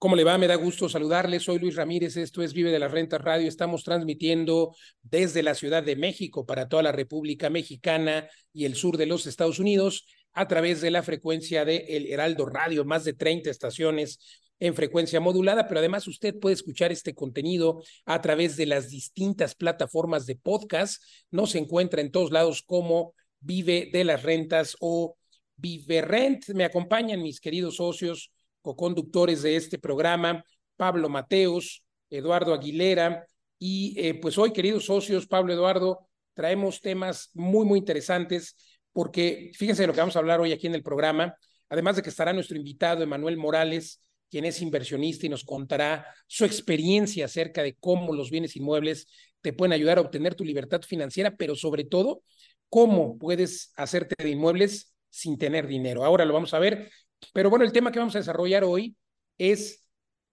¿Cómo le va? Me da gusto saludarle. Soy Luis Ramírez. Esto es Vive de las Rentas Radio. Estamos transmitiendo desde la Ciudad de México para toda la República Mexicana y el sur de los Estados Unidos a través de la frecuencia de El Heraldo Radio, más de 30 estaciones en frecuencia modulada, pero además usted puede escuchar este contenido a través de las distintas plataformas de podcast. No se encuentra en todos lados como Vive de las Rentas o Vive Rent. Me acompañan mis queridos socios co-conductores de este programa, Pablo Mateos, Eduardo Aguilera, y eh, pues hoy, queridos socios, Pablo Eduardo, traemos temas muy, muy interesantes, porque fíjense lo que vamos a hablar hoy aquí en el programa, además de que estará nuestro invitado, Emanuel Morales, quien es inversionista y nos contará su experiencia acerca de cómo los bienes inmuebles te pueden ayudar a obtener tu libertad financiera, pero sobre todo, cómo puedes hacerte de inmuebles sin tener dinero. Ahora lo vamos a ver pero bueno, el tema que vamos a desarrollar hoy es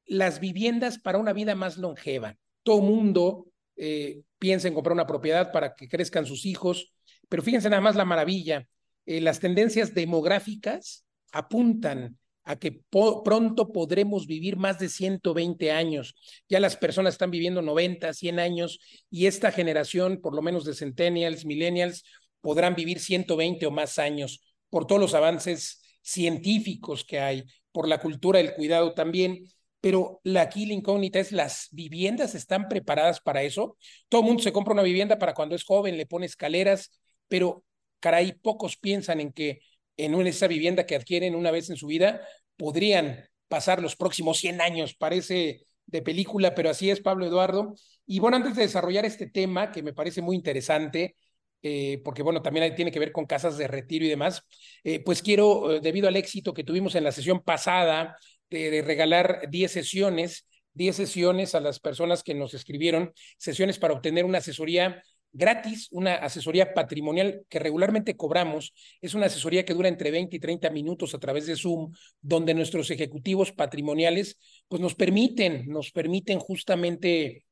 las viviendas para una vida más longeva. Todo mundo eh, piensa en comprar una propiedad para que crezcan sus hijos, pero fíjense nada más la maravilla. Eh, las tendencias demográficas apuntan a que pronto podremos vivir más de 120 años. Ya las personas están viviendo 90, 100 años y esta generación, por lo menos de centennials, millennials, podrán vivir 120 o más años por todos los avances científicos que hay, por la cultura del cuidado también, pero la aquí la incógnita es, ¿las viviendas están preparadas para eso? Todo mundo se compra una vivienda para cuando es joven, le pone escaleras, pero caray, pocos piensan en que en esa vivienda que adquieren una vez en su vida podrían pasar los próximos 100 años. Parece de película, pero así es, Pablo Eduardo. Y bueno, antes de desarrollar este tema, que me parece muy interesante, eh, porque bueno, también tiene que ver con casas de retiro y demás, eh, pues quiero, eh, debido al éxito que tuvimos en la sesión pasada de, regalar 10 sesiones, 10 sesiones a las personas que nos escribieron, sesiones para obtener una asesoría gratis, una asesoría patrimonial que regularmente cobramos. Es una asesoría que dura entre 20 y 30 minutos a través de Zoom, donde nuestros ejecutivos patrimoniales pues nos permiten, nos permiten justamente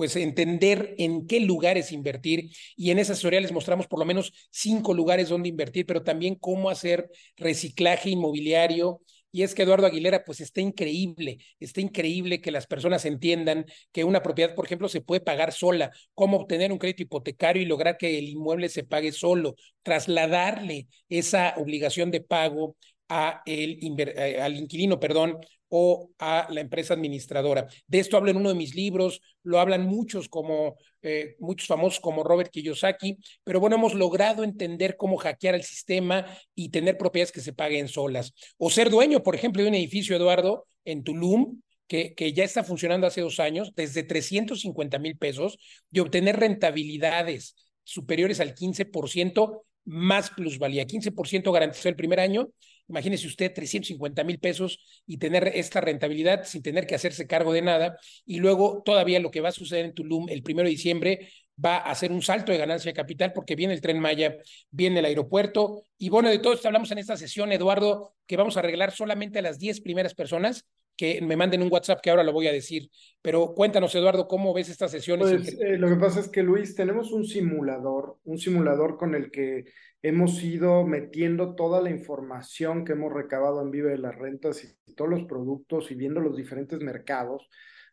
pues entender en qué lugares invertir y en esa asesoría les mostramos por lo menos cinco lugares donde invertir, pero también cómo hacer reciclaje inmobiliario. Y es que Eduardo Aguilera, pues está increíble, está increíble que las personas entiendan que una propiedad, por ejemplo, se puede pagar sola, cómo obtener un crédito hipotecario y lograr que el inmueble se pague solo, trasladarle esa obligación de pago a el, eh, al inquilino, perdón, o a la empresa administradora. De esto hablo en uno de mis libros, lo hablan muchos como eh, muchos famosos como Robert Kiyosaki, pero bueno, hemos logrado entender cómo hackear el sistema y tener propiedades que se paguen solas. O ser dueño, por ejemplo, de un edificio, Eduardo, en Tulum, que, que, ya está funcionando hace dos años, desde 350 mil pesos, y obtener rentabilidades superiores al 15% más plusvalía. 15% garantizó el primer año Imagínese usted 350 mil pesos y tener esta rentabilidad sin tener que hacerse cargo de nada. Y luego todavía lo que va a suceder en Tulum el primero de diciembre va a hacer un salto de ganancia de capital porque viene el tren Maya, viene el aeropuerto. Y bueno, de todo esto hablamos en esta sesión, Eduardo, que vamos a arreglar solamente a las 10 primeras personas que me manden un WhatsApp que ahora lo voy a decir. Pero cuéntanos, Eduardo, ¿cómo ves estas sesiones? Pues, eh, lo que pasa es que, Luis, tenemos un simulador, un simulador con el que hemos ido metiendo toda la información que hemos recabado en Vive de las Rentas y todos los productos y viendo los diferentes mercados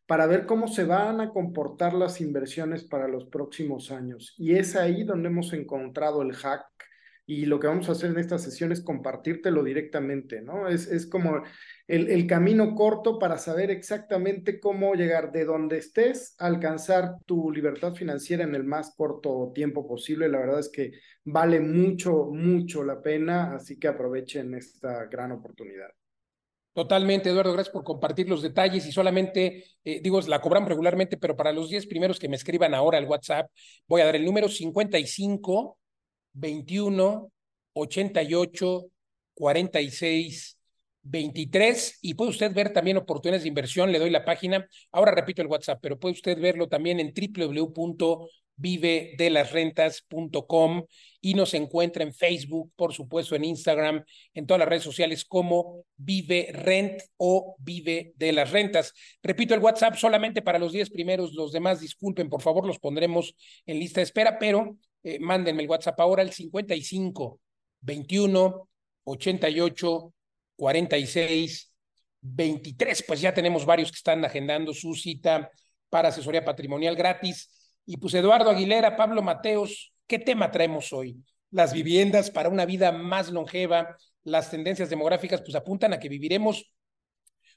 para ver cómo se van a comportar las inversiones para los próximos años. Y es ahí donde hemos encontrado el hack y lo que vamos a hacer en esta sesión es compartírtelo directamente, ¿no? Es, es como el, camino corto para saber exactamente cómo llegar de donde estés a alcanzar tu libertad financiera en el más corto tiempo posible. La verdad es que vale mucho, mucho la pena, así que aprovechen esta gran oportunidad. Totalmente, Eduardo, gracias por compartir los detalles y solamente, eh, digo, la cobramos regularmente, pero para los 10 primeros que me escriban ahora al WhatsApp, voy a dar el número 55 21 88 46 23 y puede usted ver también oportunidades de inversión, le doy la página, ahora repito el WhatsApp, pero puede usted verlo también en www.vivedelasrentas.com y nos encuentra en Facebook, por supuesto en Instagram, en todas las redes sociales como Vive Rent o Vive de las Rentas. Repito el WhatsApp solamente para los 10 primeros, los demás disculpen, por favor, los pondremos en lista de espera, pero eh, mándenme el WhatsApp ahora al 55 21 88 46 23, pues ya tenemos varios que están agendando su cita para asesoría patrimonial gratis. Y pues Eduardo Aguilera, Pablo Mateos, ¿qué tema traemos hoy? Las viviendas para una vida más longeva, las tendencias demográficas pues apuntan a que viviremos,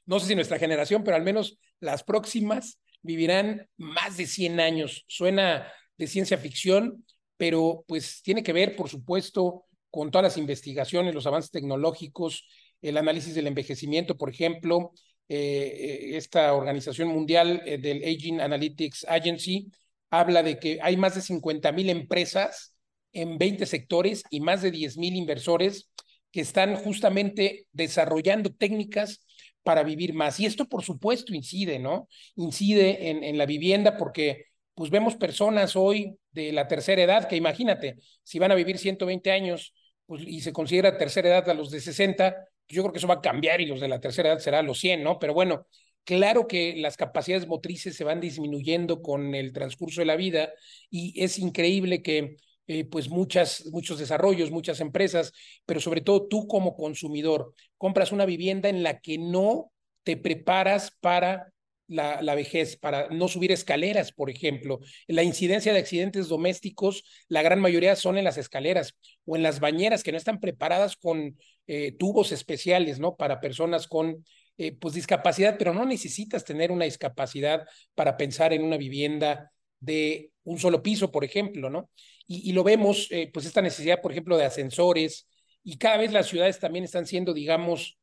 no sé si nuestra generación, pero al menos las próximas vivirán más de 100 años. Suena de ciencia ficción, pero pues tiene que ver, por supuesto, con todas las investigaciones, los avances tecnológicos, el análisis del envejecimiento, por ejemplo, eh, eh, esta organización mundial eh, del Aging Analytics Agency habla de que hay más de 50 mil empresas en 20 sectores y más de 10 mil inversores que están justamente desarrollando técnicas para vivir más. Y esto, por supuesto, incide, ¿no? Incide en, en la vivienda porque pues vemos personas hoy de la tercera edad que imagínate, si van a vivir 120 años pues, y se considera tercera edad a los de 60, yo creo que eso va a cambiar y los de la tercera edad será los 100, ¿no? Pero bueno, claro que las capacidades motrices se van disminuyendo con el transcurso de la vida y es increíble que eh, pues muchas, muchos desarrollos, muchas empresas, pero sobre todo tú como consumidor, compras una vivienda en la que no te preparas para la, vejez, para no subir escaleras, por ejemplo. La incidencia de accidentes domésticos, la gran mayoría son en las escaleras o en las bañeras que no están preparadas con eh, tubos especiales, ¿no? Para personas con eh, pues discapacidad, pero no necesitas tener una discapacidad para pensar en una vivienda de un solo piso, por ejemplo, ¿no? Y, lo vemos, eh, pues esta necesidad, por ejemplo, de ascensores, y cada vez las ciudades también están siendo, digamos,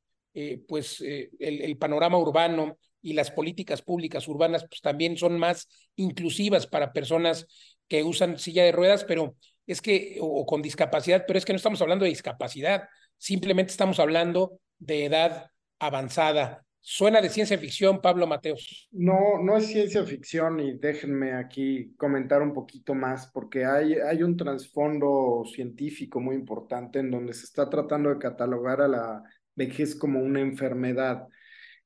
pues el panorama urbano y las políticas públicas urbanas pues también son más inclusivas para personas que usan silla de ruedas, pero es que, o, con discapacidad, pero es que no estamos hablando de discapacidad, simplemente estamos hablando de edad avanzada. Suena de ciencia ficción, Pablo Mateos. No, no es ciencia ficción y déjenme aquí comentar un poquito más porque hay, hay un trasfondo científico muy importante en donde se está tratando de catalogar a la vejez como una enfermedad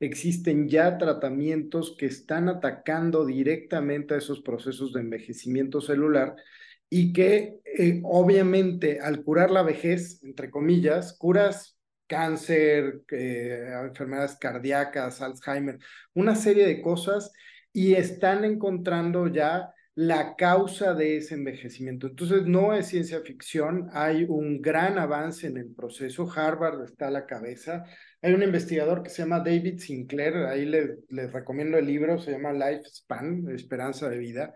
existen ya tratamientos que están atacando directamente a esos procesos de envejecimiento celular y que eh, obviamente al curar la vejez, entre comillas, curas cáncer, eh, enfermedades cardíacas, Alzheimer, una serie de cosas y están encontrando ya la causa de ese envejecimiento. Entonces, no es ciencia ficción, hay un gran avance en el proceso, Harvard está a la cabeza, hay un investigador que se llama David Sinclair, ahí les, recomiendo el libro, se llama Lifespan, Esperanza de Vida,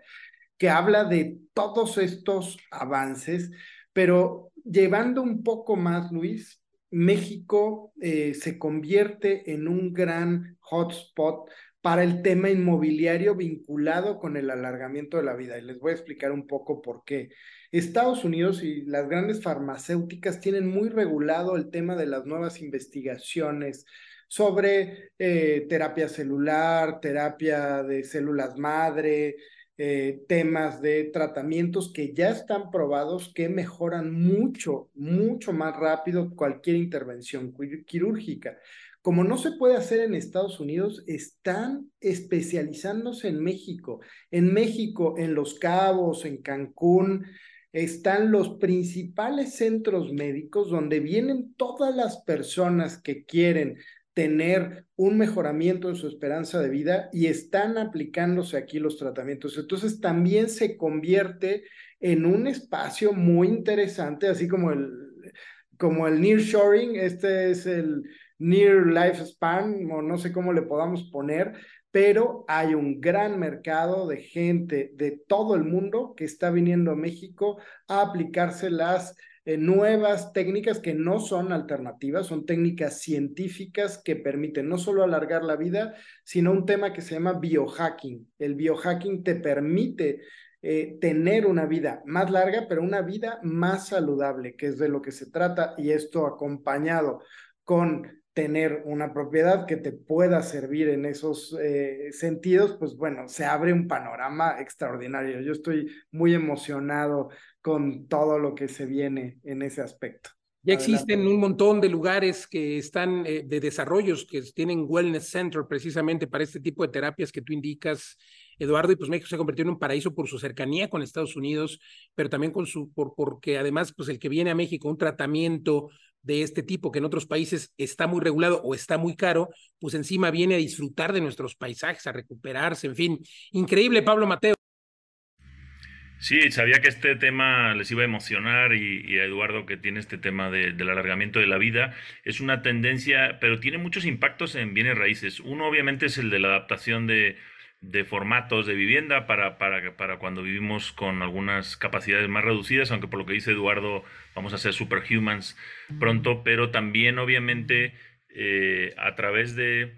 que habla de todos estos avances, pero llevando un poco más, Luis, México eh, se convierte en un gran hotspot para el tema inmobiliario vinculado con el alargamiento de la vida. Y les voy a explicar un poco por qué. Estados Unidos y las grandes farmacéuticas tienen muy regulado el tema de las nuevas investigaciones sobre eh, terapia celular, terapia de células madre, eh, temas de tratamientos que ya están probados que mejoran mucho, mucho más rápido cualquier intervención quirúrgica. Como no se puede hacer en Estados Unidos, están especializándose en México. En México, en Los Cabos, en Cancún, están los principales centros médicos donde vienen todas las personas que quieren tener un mejoramiento en su esperanza de vida y están aplicándose aquí los tratamientos. Entonces también se convierte en un espacio muy interesante, así como el, como el nearshoring, este es el near lifespan, o no sé cómo le podamos poner, pero hay un gran mercado de gente de todo el mundo que está viniendo a México a aplicarse las eh, nuevas técnicas que no son alternativas, son técnicas científicas que permiten no solo alargar la vida, sino un tema que se llama biohacking. El biohacking te permite eh, tener una vida más larga, pero una vida más saludable, que es de lo que se trata, y esto acompañado con tener una propiedad que te pueda servir en esos eh, sentidos, pues bueno, se abre un panorama extraordinario. Yo estoy muy emocionado con todo lo que se viene en ese aspecto. Ya existen un montón de lugares que están eh, de desarrollos que tienen Wellness Center precisamente para este tipo de terapias que tú indicas, Eduardo, y pues México se ha convertido en un paraíso por su cercanía con Estados Unidos, pero también con su, por, porque además, pues el que viene a México, un tratamiento de este tipo que en otros países está muy regulado o está muy caro, pues encima viene a disfrutar de nuestros paisajes, a recuperarse, en fin. Increíble, Pablo Mateo. Sí, sabía que este tema les iba a emocionar y, a Eduardo que tiene este tema del alargamiento de la vida. Es una tendencia, pero tiene muchos impactos en bienes raíces. Uno obviamente es el de la adaptación de, de formatos de vivienda para, para, para, cuando vivimos con algunas capacidades más reducidas, aunque por lo que dice Eduardo vamos a ser superhumans pronto, pero también obviamente eh, a través de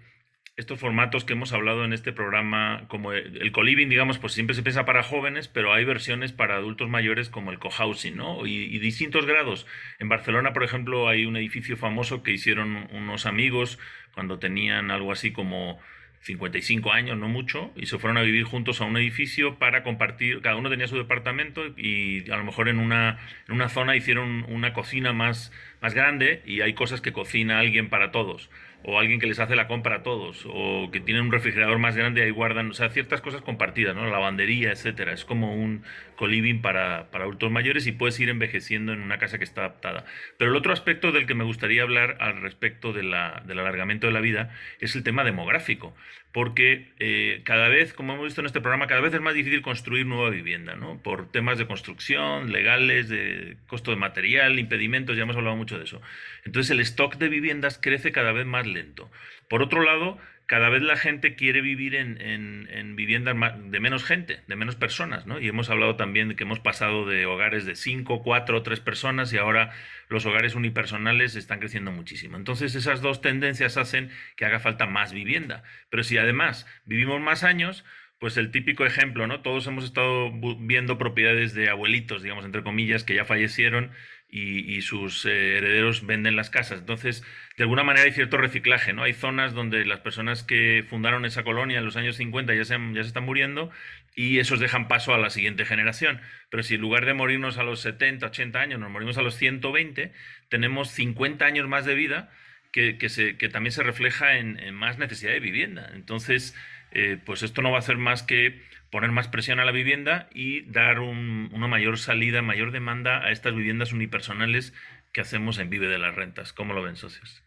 estos formatos que hemos hablado en este programa, como el co-living, digamos, pues siempre se piensa para jóvenes, pero hay versiones para adultos mayores como el co-housing, ¿no? Y, distintos grados. En Barcelona, por ejemplo, hay un edificio famoso que hicieron unos amigos cuando tenían algo así como 55 años, no mucho, y se fueron a vivir juntos a un edificio para compartir, cada uno tenía su departamento y a lo mejor en una, en una zona hicieron una cocina más, más grande y hay cosas que cocina alguien para todos o alguien que les hace la compra a todos, o que tienen un refrigerador más grande y ahí guardan, o sea, ciertas cosas compartidas, ¿no? La lavandería, etcétera. Es como un co-living para, para adultos mayores y puedes ir envejeciendo en una casa que está adaptada. Pero el otro aspecto del que me gustaría hablar al respecto de la, del alargamiento de la vida es el tema demográfico porque eh, cada vez, como hemos visto en este programa, cada vez es más difícil construir nueva vivienda, ¿no? Por temas de construcción, legales, de costo de material, impedimentos, ya hemos hablado mucho de eso. Entonces el stock de viviendas crece cada vez más lento. Por otro lado, cada vez la gente quiere vivir en, en, viviendas de menos gente, de menos personas, ¿no? Y hemos hablado también de que hemos pasado de hogares de cinco, cuatro, tres personas y ahora los hogares unipersonales están creciendo muchísimo. Entonces esas dos tendencias hacen que haga falta más vivienda. Pero si además vivimos más años, pues el típico ejemplo, ¿no? Todos hemos estado viendo propiedades de abuelitos, digamos, entre comillas, que ya fallecieron y, sus eh, herederos venden las casas. Entonces, de alguna manera hay cierto reciclaje, ¿no? Hay zonas donde las personas que fundaron esa colonia en los años 50 ya se, ya se están muriendo y esos dejan paso a la siguiente generación. Pero si en lugar de morirnos a los 70, 80 años, nos morimos a los 120, tenemos 50 años más de vida que, que, también se refleja en, en, más necesidad de vivienda. Entonces, eh, pues esto no va a hacer más que poner más presión a la vivienda y dar una mayor salida, mayor demanda a estas viviendas unipersonales que hacemos en Vive de las Rentas. ¿Cómo lo ven, socios?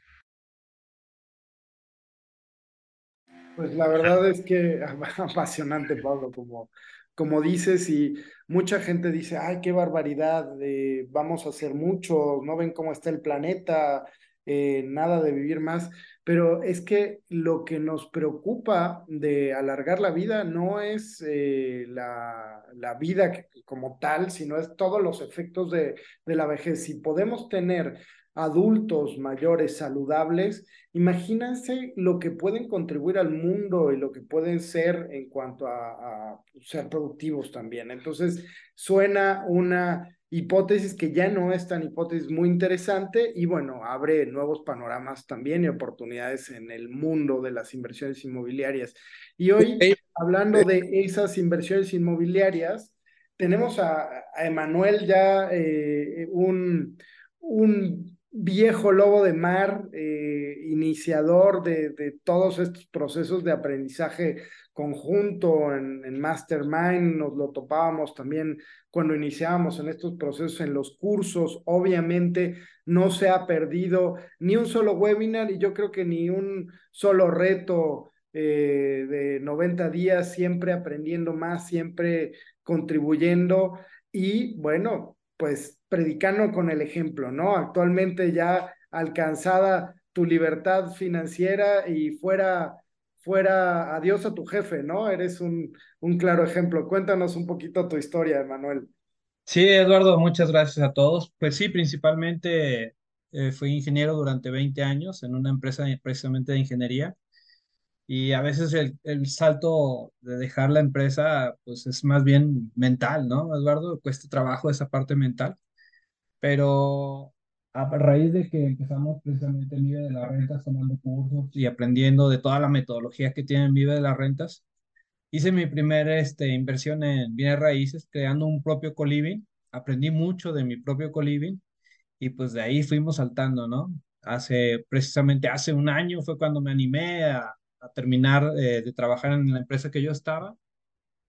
Pues la verdad es que apasionante, Pablo, como, como dices, y mucha gente dice, ay, qué barbaridad, vamos a hacer mucho, no ven cómo está el planeta, eh, nada de vivir más, pero es que lo que nos preocupa de alargar la vida no es eh, la, la, vida como tal, sino es todos los efectos de, de la vejez. Si podemos tener adultos mayores saludables, imagínense lo que pueden contribuir al mundo y lo que pueden ser en cuanto a, a ser productivos también. Entonces, suena una hipótesis que ya no es tan hipótesis muy interesante y bueno, abre nuevos panoramas también y oportunidades en el mundo de las inversiones inmobiliarias. Y hoy, hablando de esas inversiones inmobiliarias, tenemos a, Emanuel ya eh, un, un viejo lobo de mar, eh, iniciador de, todos estos procesos de aprendizaje conjunto en, en, Mastermind, nos lo topábamos también cuando iniciábamos en estos procesos en los cursos, obviamente no se ha perdido ni un solo webinar y yo creo que ni un solo reto eh, de 90 días, siempre aprendiendo más, siempre contribuyendo y bueno, pues predicando con el ejemplo, ¿no? Actualmente ya alcanzada tu libertad financiera y fuera fuera adiós a tu jefe, ¿no? Eres un, un claro ejemplo. Cuéntanos un poquito tu historia, Manuel. Sí, Eduardo, muchas gracias a todos. Pues sí, principalmente eh, fui ingeniero durante 20 años en una empresa precisamente de ingeniería y a veces el, el, salto de dejar la empresa pues es más bien mental, ¿no, Eduardo? Cuesta trabajo esa parte mental, pero a raíz de que empezamos precisamente en Vive de las Rentas tomando cursos y aprendiendo de toda la metodología que tienen Vive de las Rentas, hice mi primera este, inversión en bienes raíces, creando un propio coliving. Aprendí mucho de mi propio coliving y pues de ahí fuimos saltando, ¿no? Hace, precisamente hace un año fue cuando me animé a, a terminar eh, de trabajar en la empresa que yo estaba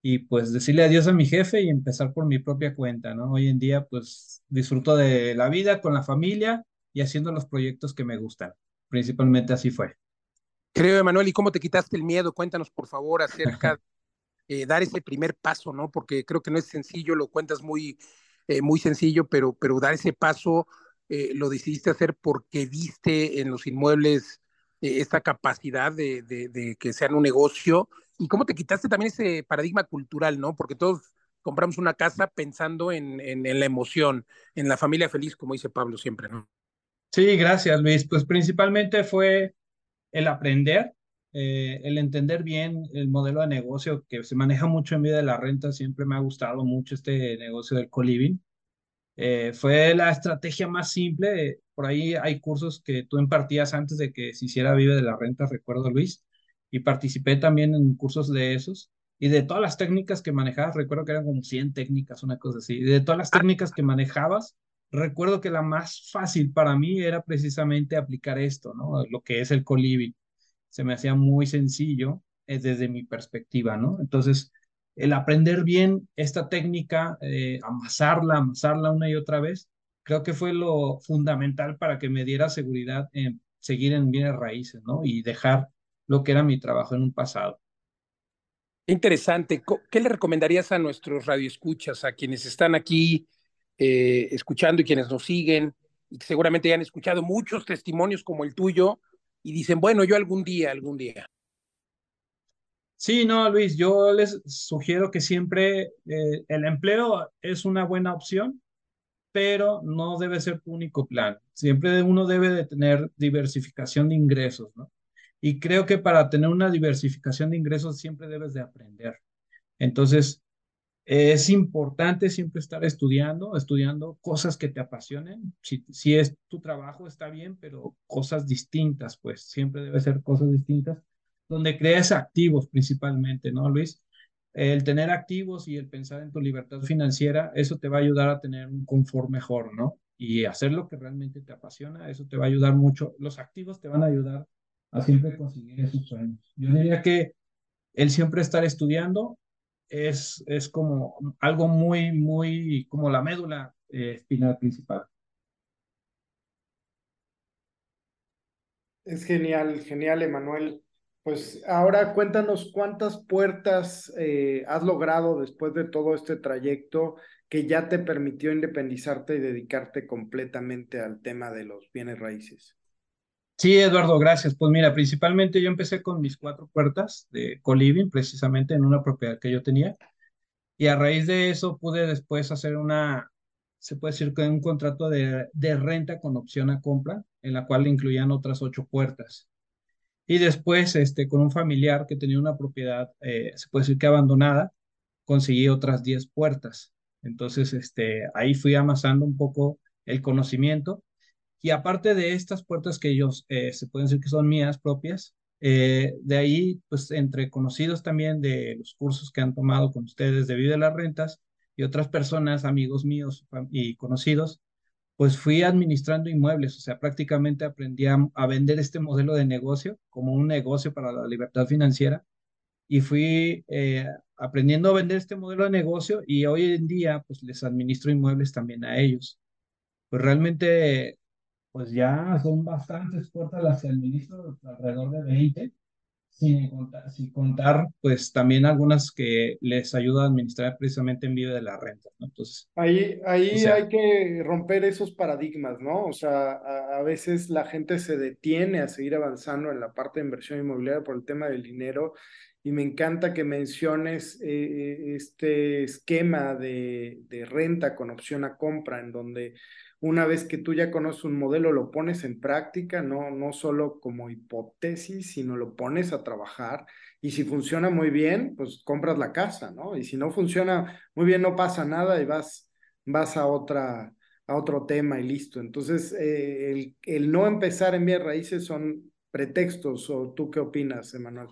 y pues decirle adiós a mi jefe y empezar por mi propia cuenta, ¿no? Hoy en día pues disfruto de la vida con la familia y haciendo los proyectos que me gustan. Principalmente así fue. Creo, Emanuel, ¿y cómo te quitaste el miedo? Cuéntanos, por favor, acerca de dar ese primer paso, ¿no? Porque creo que no es sencillo, lo cuentas muy, eh, muy sencillo, pero, pero dar ese paso eh, lo decidiste hacer porque viste en los inmuebles eh, esta capacidad de, de, de, que sean un negocio. ¿Y cómo te quitaste también ese paradigma cultural, ¿no? Porque todos compramos una casa pensando en, en, en la emoción, en la familia feliz, como dice Pablo siempre, ¿no? Sí, gracias, Luis. Pues principalmente fue el aprender, eh, el entender bien el modelo de negocio que se maneja mucho en vida de la renta. Siempre me ha gustado mucho este negocio del co-living. Eh, fue la estrategia más simple. Por ahí hay cursos que tú impartías antes de que se hiciera Vive de la Renta, recuerdo Luis, y participé también en cursos de esos. Y de todas las técnicas que manejabas, recuerdo que eran como 100 técnicas, una cosa así. Y de todas las técnicas que manejabas, recuerdo que la más fácil para mí era precisamente aplicar esto, ¿no? Lo que es el co-living. Se me hacía muy sencillo eh, desde mi perspectiva, ¿no? Entonces, el aprender bien esta técnica, eh, amasarla, amasarla una y otra vez, creo que fue lo fundamental para que me diera seguridad en seguir en bienes raíces, ¿no? Y dejar lo que era mi trabajo en un pasado. Interesante. ¿Qué le recomendarías a nuestros radioescuchas, a quienes están aquí eh, escuchando y quienes nos siguen, y que seguramente ya han escuchado muchos testimonios como el tuyo, y dicen, bueno, yo algún día, algún día? Sí, no, Luis, yo les sugiero que siempre eh, el empleo es una buena opción, pero no debe ser tu único plan. Siempre uno debe de tener diversificación de ingresos, ¿no? Y creo que para tener una diversificación de ingresos siempre debes de aprender. Entonces, es importante siempre estar estudiando, estudiando cosas que te apasionen. Si, si es tu trabajo, está bien, pero cosas distintas, pues siempre debe ser cosas distintas, donde crees activos principalmente, ¿no, Luis? El tener activos y el pensar en tu libertad financiera, eso te va a ayudar a tener un confort mejor, ¿no? Y hacer lo que realmente te apasiona, eso te va a ayudar mucho. Los activos te van a ayudar a siempre conseguir esos sueños. Yo diría que el siempre estar estudiando es, es como algo muy, muy, como la médula eh, espinal principal. Es genial, genial, Emanuel. Pues ahora cuéntanos cuántas puertas eh, has logrado después de todo este trayecto que ya te permitió independizarte y dedicarte completamente al tema de los bienes raíces. Sí, Eduardo, gracias. Pues mira, principalmente yo empecé con mis cuatro puertas de co-living, precisamente en una propiedad que yo tenía. Y a raíz de eso pude después hacer una, se puede decir que un contrato de, de renta con opción a compra, en la cual incluían otras ocho puertas. Y después, este, con un familiar que tenía una propiedad, eh, se puede decir que abandonada, conseguí otras diez puertas. Entonces, este, ahí fui amasando un poco el conocimiento y aparte de estas puertas que ellos eh, se pueden decir que son mías propias, eh, de ahí, pues entre conocidos también de los cursos que han tomado con ustedes de Vida de las Rentas y otras personas, amigos míos y conocidos, pues fui administrando inmuebles, o sea, prácticamente aprendí a, a, vender este modelo de negocio como un negocio para la libertad financiera y fui eh, aprendiendo a vender este modelo de negocio y hoy en día pues les administro inmuebles también a ellos. Pues realmente pues ya son bastantes puertas las que administro, alrededor de 20, sin contar, sin contar, pues también algunas que les ayuda a administrar precisamente en vida de la renta, ¿no? Entonces. Ahí, ahí o sea, hay que romper esos paradigmas, ¿no? O sea, a, a, veces la gente se detiene a seguir avanzando en la parte de inversión inmobiliaria por el tema del dinero. Y me encanta que menciones eh, este esquema de, de renta con opción a compra, en donde una vez que tú ya conoces un modelo, lo pones en práctica, no, no solo como hipótesis, sino lo pones a trabajar. Y si funciona muy bien, pues compras la casa, ¿no? Y si no funciona muy bien, no pasa nada y vas, vas a, otra, a otro tema y listo. Entonces, eh, el, el no empezar en bien raíces son pretextos, ¿o tú qué opinas, Emanuel?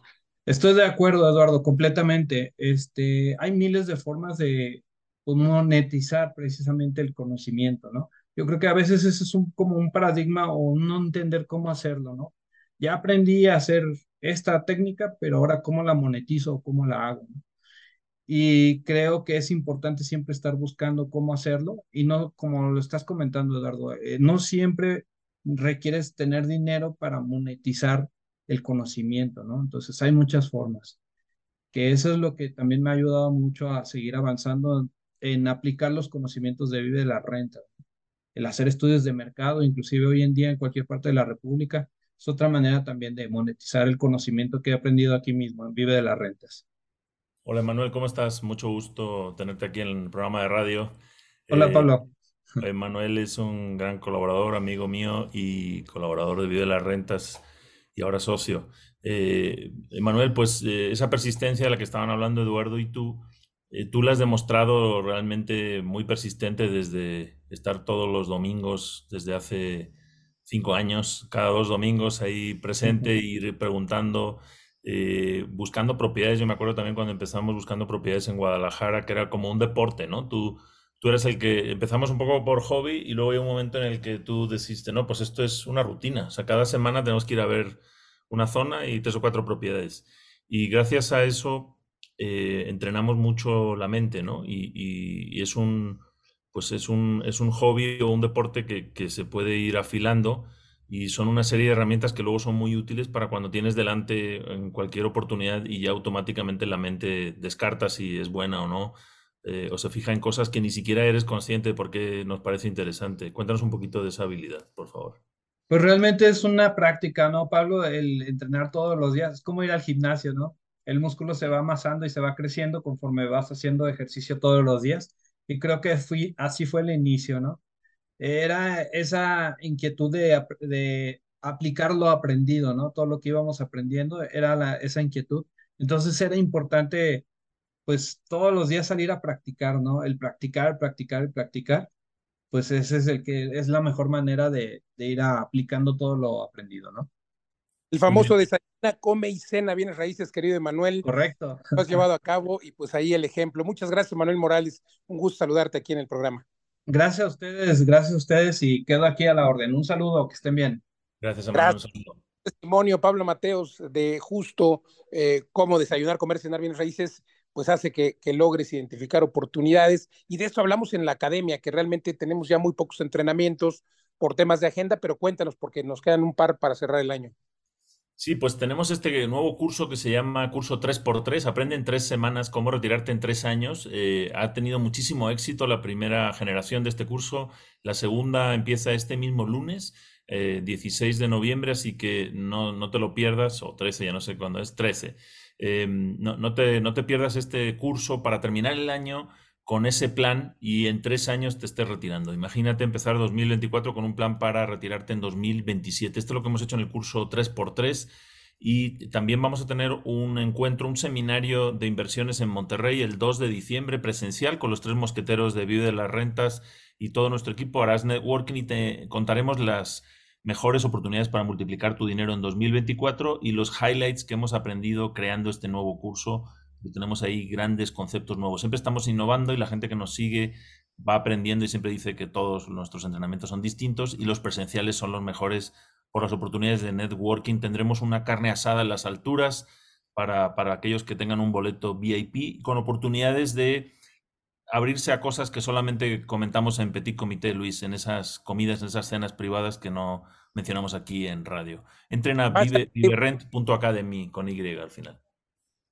Estoy de acuerdo, Eduardo, completamente. Este, hay miles de formas de monetizar precisamente el conocimiento, ¿no? Yo creo que a veces ese es un, como un paradigma o no entender cómo hacerlo, ¿no? Ya aprendí a hacer esta técnica, pero ahora cómo la monetizo cómo la hago. ¿no? Y creo que es importante siempre estar buscando cómo hacerlo y no, como lo estás comentando, Eduardo, eh, no siempre requieres tener dinero para monetizar el conocimiento, ¿no? Entonces hay muchas formas, que eso es lo que también me ha ayudado mucho a seguir avanzando en aplicar los conocimientos de Vive de la Renta, el hacer estudios de mercado, inclusive hoy en día en cualquier parte de la República, es otra manera también de monetizar el conocimiento que he aprendido aquí mismo en Vive de las Rentas. Hola Manuel, ¿cómo estás? Mucho gusto tenerte aquí en el programa de radio. Hola eh, Pablo. Manuel es un gran colaborador, amigo mío y colaborador de Vive de las Rentas y ahora socio. Eh, Manuel, pues eh, esa persistencia de la que estaban hablando Eduardo y tú, eh, tú la has demostrado realmente muy persistente desde estar todos los domingos, desde hace cinco años, cada dos domingos ahí presente y ir preguntando, eh, buscando propiedades. Yo me acuerdo también cuando empezamos buscando propiedades en Guadalajara, que era como un deporte, ¿no? Tú, tú eres el que empezamos un poco por hobby y luego hay un momento en el que tú decidiste, no, pues esto es una rutina. O sea, cada semana tenemos que ir a ver una zona y tres o cuatro propiedades. Y gracias a eso eh, entrenamos mucho la mente, ¿no? Y, es un, pues es un, es un hobby o un deporte que, que, se puede ir afilando y son una serie de herramientas que luego son muy útiles para cuando tienes delante en cualquier oportunidad y ya automáticamente la mente descarta si es buena o no, eh, o se fija en cosas que ni siquiera eres consciente porque nos parece interesante. Cuéntanos un poquito de esa habilidad, por favor. Pues realmente es una práctica, ¿no, Pablo? El entrenar todos los días, es como ir al gimnasio, ¿no? el músculo se va amasando y se va creciendo conforme vas haciendo ejercicio todos los días. Y creo que fui, así fue el inicio, ¿no? Era esa inquietud de, de aplicar lo aprendido, ¿no? Todo lo que íbamos aprendiendo era la, esa inquietud. Entonces era importante, pues, todos los días salir a practicar, ¿no? El practicar, practicar, practicar, pues ese es el que es la mejor manera de, de ir aplicando todo lo aprendido, ¿no? El famoso desayuna, come y cena bienes raíces, querido Emanuel. Correcto. Lo has llevado a cabo y pues ahí el ejemplo. Muchas gracias, Manuel Morales. Un gusto saludarte aquí en el programa. Gracias a ustedes, gracias a ustedes y quedo aquí a la orden. Un saludo, que estén bien. Gracias, Emanuel. Testimonio, Pablo Mateos, de justo eh, cómo desayunar, comer, cenar bienes raíces, pues hace que, que, logres identificar oportunidades. Y de eso hablamos en la academia, que realmente tenemos ya muy pocos entrenamientos por temas de agenda, pero cuéntanos porque nos quedan un par para cerrar el año. Sí, pues tenemos este nuevo curso que se llama curso 3x3, aprende en tres semanas cómo retirarte en tres años. Eh, ha tenido muchísimo éxito la primera generación de este curso, la segunda empieza este mismo lunes, 16 eh, de noviembre, así que no, no, te lo pierdas, o 13, ya no sé cuándo es, 13. Eh, no, no, te, no te pierdas este curso para terminar el año con ese plan y en tres años te estés retirando. Imagínate empezar 2024 con un plan para retirarte en 2027. Esto es lo que hemos hecho en el curso 3x3 y también vamos a tener un encuentro, un seminario de inversiones en Monterrey el 2 de diciembre presencial con los tres mosqueteros de Vive de las Rentas y todo nuestro equipo. Harás networking y te contaremos las mejores oportunidades para multiplicar tu dinero en 2024 y los highlights que hemos aprendido creando este nuevo curso tenemos ahí grandes conceptos nuevos. Siempre estamos innovando y la gente que nos sigue va aprendiendo y siempre dice que todos nuestros entrenamientos son distintos y los presenciales son los mejores por las oportunidades de networking. Tendremos una carne asada en las alturas para, para aquellos que tengan un boleto VIP con oportunidades de abrirse a cosas que solamente comentamos en Petit Comité, Luis, en esas comidas, en esas cenas privadas que no mencionamos aquí en radio. Entren a viverent.academy con Y al final.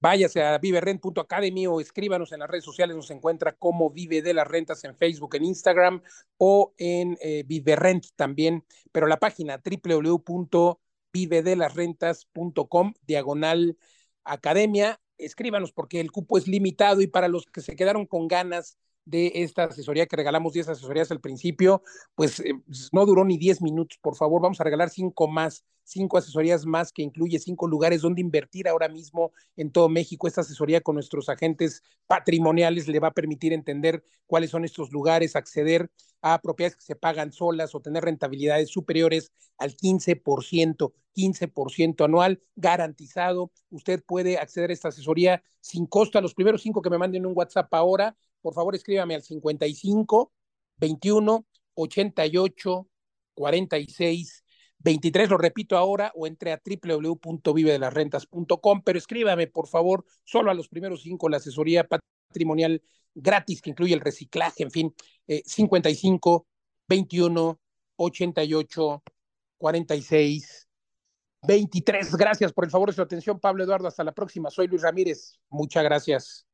Váyase a viverrent.academy o escríbanos en las redes sociales, nos encuentra como Vive de las Rentas en Facebook, en Instagram o en eh, Viverrent también, pero la página www.vivedelasrentas.com, diagonal academia, escríbanos porque el cupo es limitado y para los que se quedaron con ganas de esta asesoría que regalamos 10 asesorías al principio, pues eh, no duró ni 10 minutos, por favor, vamos a regalar cinco más, cinco asesorías más que incluye cinco lugares donde invertir ahora mismo en todo México. Esta asesoría con nuestros agentes patrimoniales le va a permitir entender cuáles son estos lugares, acceder a propiedades que se pagan solas o tener rentabilidades superiores al 15%, 15% anual garantizado. Usted puede acceder a esta asesoría sin costo a los primeros cinco que me manden un WhatsApp ahora por favor escríbame al 55 21 88 46 23, lo repito ahora, o entre a www.vivedelasrentas.com, pero escríbame, por favor, solo a los primeros cinco la asesoría patrimonial gratis que incluye el reciclaje, en fin, 55 21 88 46 23. Gracias por el favor de su atención, Pablo Eduardo. Hasta la próxima. Soy Luis Ramírez. Muchas gracias.